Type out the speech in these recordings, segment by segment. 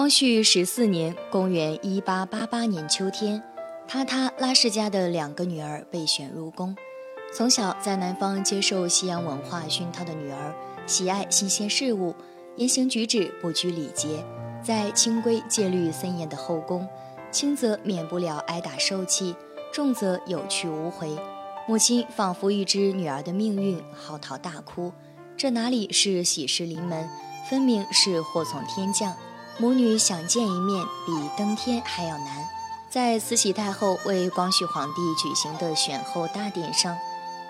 光绪十四年（公元一八八八年）秋天，塔塔拉氏家的两个女儿被选入宫。从小在南方接受西洋文化熏陶的女儿，喜爱新鲜事物，言行举止不拘礼节。在清规戒律森严的后宫，轻则免不了挨打受气，重则有去无回。母亲仿佛预知女儿的命运，嚎啕大哭。这哪里是喜事临门，分明是祸从天降。母女想见一面，比登天还要难。在慈禧太后为光绪皇帝举行的选后大典上，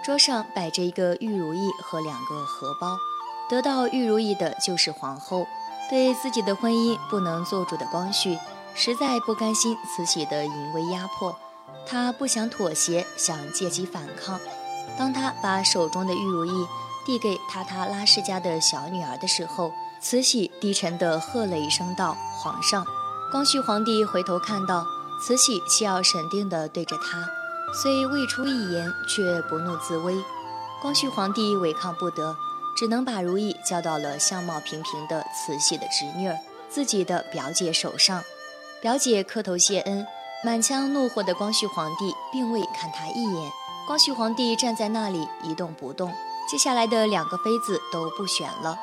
桌上摆着一个玉如意和两个荷包。得到玉如意的就是皇后。对自己的婚姻不能做主的光绪，实在不甘心慈禧的淫威压迫，他不想妥协，想借机反抗。当他把手中的玉如意递给塔塔拉氏家的小女儿的时候，慈禧低沉地喝了一声道：“皇上。”光绪皇帝回头看到慈禧，气傲神定地对着他，虽未出一言，却不怒自威。光绪皇帝违抗不得，只能把如意交到了相貌平平的慈禧的侄女儿自己的表姐手上。表姐磕头谢恩，满腔怒火的光绪皇帝并未看她一眼。光绪皇帝站在那里一动不动，接下来的两个妃子都不选了。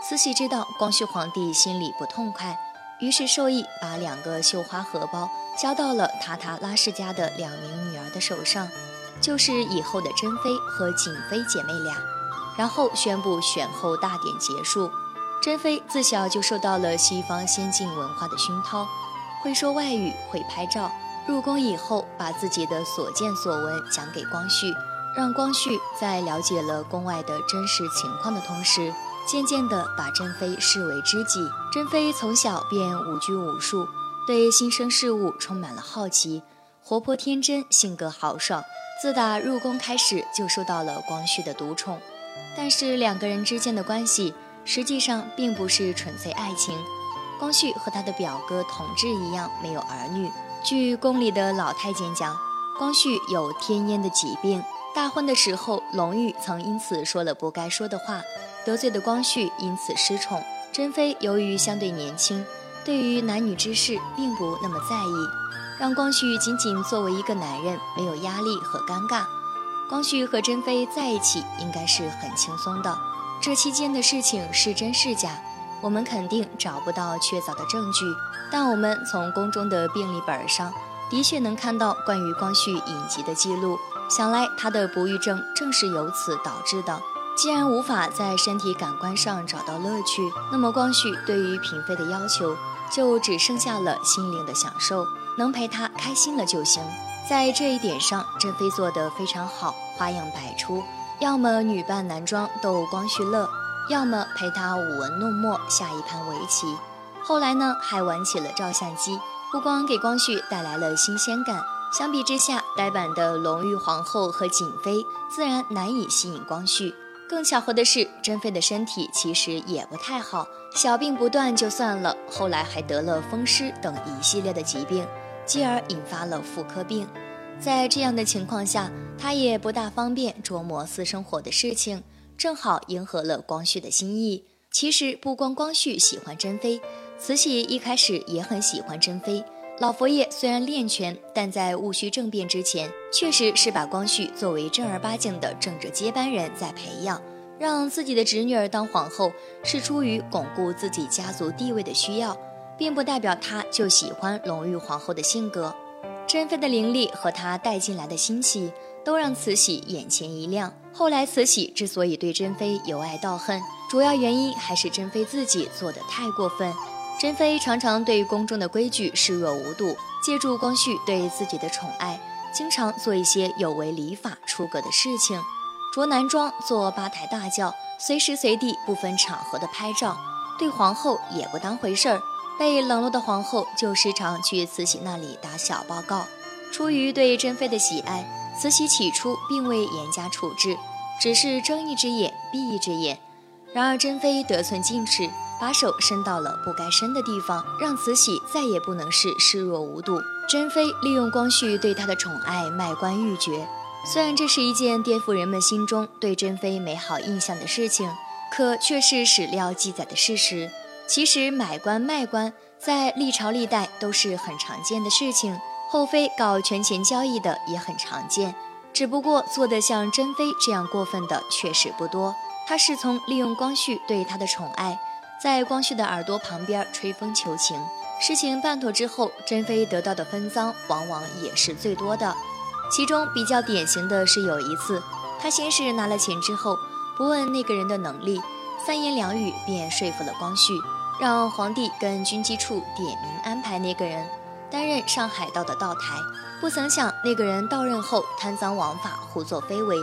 慈禧知道光绪皇帝心里不痛快，于是授意把两个绣花荷包交到了塔塔拉氏家的两名女儿的手上，就是以后的珍妃和瑾妃姐妹俩。然后宣布选后大典结束。珍妃自小就受到了西方先进文化的熏陶，会说外语，会拍照。入宫以后，把自己的所见所闻讲给光绪，让光绪在了解了宫外的真实情况的同时。渐渐地把珍妃视为知己。珍妃从小便无拘无束，对新生事物充满了好奇，活泼天真，性格豪爽。自打入宫开始，就受到了光绪的独宠。但是两个人之间的关系，实际上并不是纯粹爱情。光绪和他的表哥同治一样，没有儿女。据宫里的老太监讲，光绪有天烟的疾病。大婚的时候，隆裕曾因此说了不该说的话。得罪的光绪因此失宠，珍妃由于相对年轻，对于男女之事并不那么在意，让光绪仅仅作为一个男人没有压力和尴尬。光绪和珍妃在一起应该是很轻松的。这期间的事情是真是假，我们肯定找不到确凿的证据，但我们从宫中的病历本上的确能看到关于光绪隐疾的记录，想来他的不育症正是由此导致的。既然无法在身体感官上找到乐趣，那么光绪对于嫔妃的要求就只剩下了心灵的享受，能陪她开心了就行。在这一点上，珍妃做得非常好，花样百出，要么女扮男装逗光绪乐，要么陪他舞文弄墨下一盘围棋。后来呢，还玩起了照相机，不光给光绪带来了新鲜感，相比之下，呆板的隆裕皇后和瑾妃自然难以吸引光绪。更巧合的是，珍妃的身体其实也不太好，小病不断就算了，后来还得了风湿等一系列的疾病，继而引发了妇科病。在这样的情况下，她也不大方便琢磨私生活的事情，正好迎合了光绪的心意。其实不光光绪喜欢珍妃，慈禧一开始也很喜欢珍妃。老佛爷虽然练拳，但在戊戌政变之前，确实是把光绪作为正儿八经的政治接班人在培养。让自己的侄女儿当皇后，是出于巩固自己家族地位的需要，并不代表他就喜欢隆裕皇后的性格。珍妃的伶俐和她带进来的新气，都让慈禧眼前一亮。后来，慈禧之所以对珍妃由爱到恨，主要原因还是珍妃自己做的太过分。珍妃常常对宫中的规矩视若无睹，借助光绪对自己的宠爱，经常做一些有违礼法、出格的事情，着男装坐八抬大轿，随时随地不分场合的拍照，对皇后也不当回事儿。被冷落的皇后就时常去慈禧那里打小报告。出于对珍妃的喜爱，慈禧起初并未严加处置，只是睁一只眼闭一只眼。然而珍妃得寸进尺。把手伸到了不该伸的地方，让慈禧再也不能是视若无睹。珍妃利用光绪对她的宠爱卖官鬻爵，虽然这是一件颠覆人们心中对珍妃美好印象的事情，可却是史料记载的事实。其实买官卖官在历朝历代都是很常见的事情，后妃搞权钱交易的也很常见，只不过做得像珍妃这样过分的确实不多。她是从利用光绪对她的宠爱，在光绪的耳朵旁边吹风求情。事情办妥之后，珍妃得到的分赃往往也是最多的。其中比较典型的是有一次，她先是拿了钱之后，不问那个人的能力，三言两语便说服了光绪。让皇帝跟军机处点名安排那个人担任上海道的道台，不曾想那个人到任后贪赃枉法、胡作非为，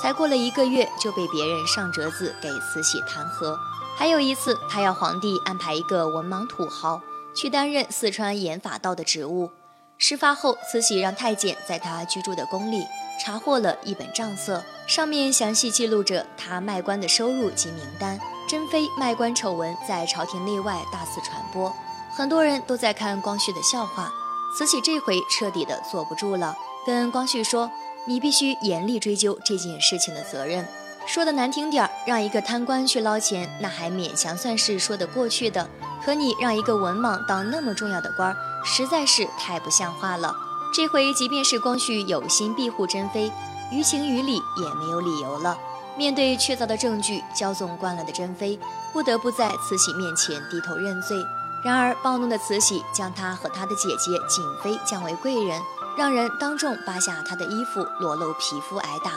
才过了一个月就被别人上折子给慈禧弹劾。还有一次，他要皇帝安排一个文盲土豪去担任四川盐法道的职务。事发后，慈禧让太监在他居住的宫里查获了一本账册，上面详细记录着他卖官的收入及名单。珍妃卖官丑闻在朝廷内外大肆传播，很多人都在看光绪的笑话。慈禧这回彻底的坐不住了，跟光绪说：“你必须严厉追究这件事情的责任。”说的难听点儿，让一个贪官去捞钱，那还勉强算是说得过去的。可你让一个文盲当那么重要的官儿，实在是太不像话了。这回即便是光绪有心庇护珍妃，于情于理也没有理由了。面对确凿的证据，骄纵惯了的珍妃不得不在慈禧面前低头认罪。然而，暴怒的慈禧将她和她的姐姐瑾妃降为贵人，让人当众扒下她的衣服，裸露皮肤挨打。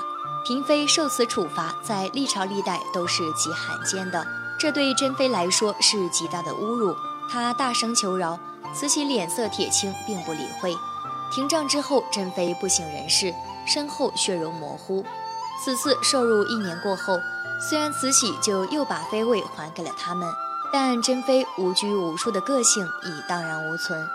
嫔妃受此处罚，在历朝历代都是极罕见的，这对珍妃来说是极大的侮辱。她大声求饶，慈禧脸色铁青，并不理会。停杖之后，珍妃不省人事，身后血肉模糊。此次受辱一年过后，虽然慈禧就又把妃位还给了他们，但珍妃无拘无束的个性已荡然无存。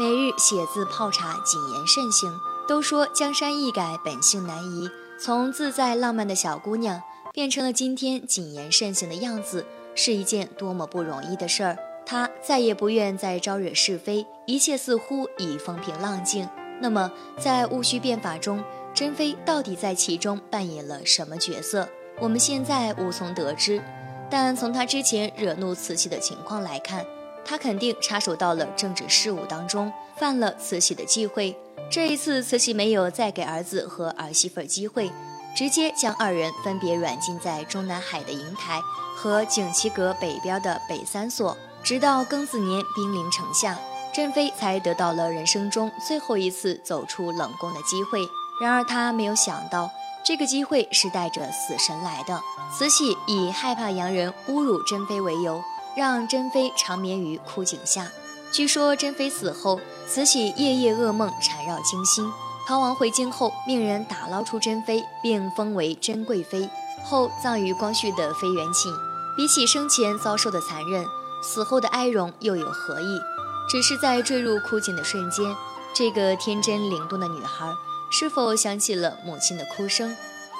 每日写字泡茶，谨言慎行。都说江山易改，本性难移。从自在浪漫的小姑娘，变成了今天谨言慎行的样子，是一件多么不容易的事儿。她再也不愿再招惹是非，一切似乎已风平浪静。那么，在戊戌变法中，珍妃到底在其中扮演了什么角色？我们现在无从得知。但从她之前惹怒慈禧的情况来看，他肯定插手到了政治事务当中，犯了慈禧的忌讳。这一次，慈禧没有再给儿子和儿媳妇机会，直接将二人分别软禁在中南海的瀛台和景祺阁北边的北三所，直到庚子年兵临城下，珍妃才得到了人生中最后一次走出冷宫的机会。然而他没有想到，这个机会是带着死神来的。慈禧以害怕洋人侮辱珍妃为由，让珍妃长眠于枯井下。据说珍妃死后，慈禧夜夜噩梦缠绕惊心。逃亡回京后，命人打捞出珍妃，并封为珍贵妃，后葬于光绪的妃园寝。比起生前遭受的残忍，死后的哀荣又有何意？只是在坠入枯井的瞬间，这个天真灵动的女孩。是否想起了母亲的哭声？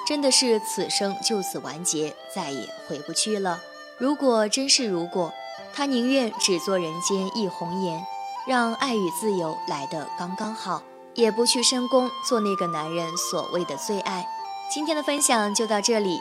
真的是此生就此完结，再也回不去了。如果真是如果，他宁愿只做人间一红颜，让爱与自由来得刚刚好，也不去深宫做那个男人所谓的最爱。今天的分享就到这里。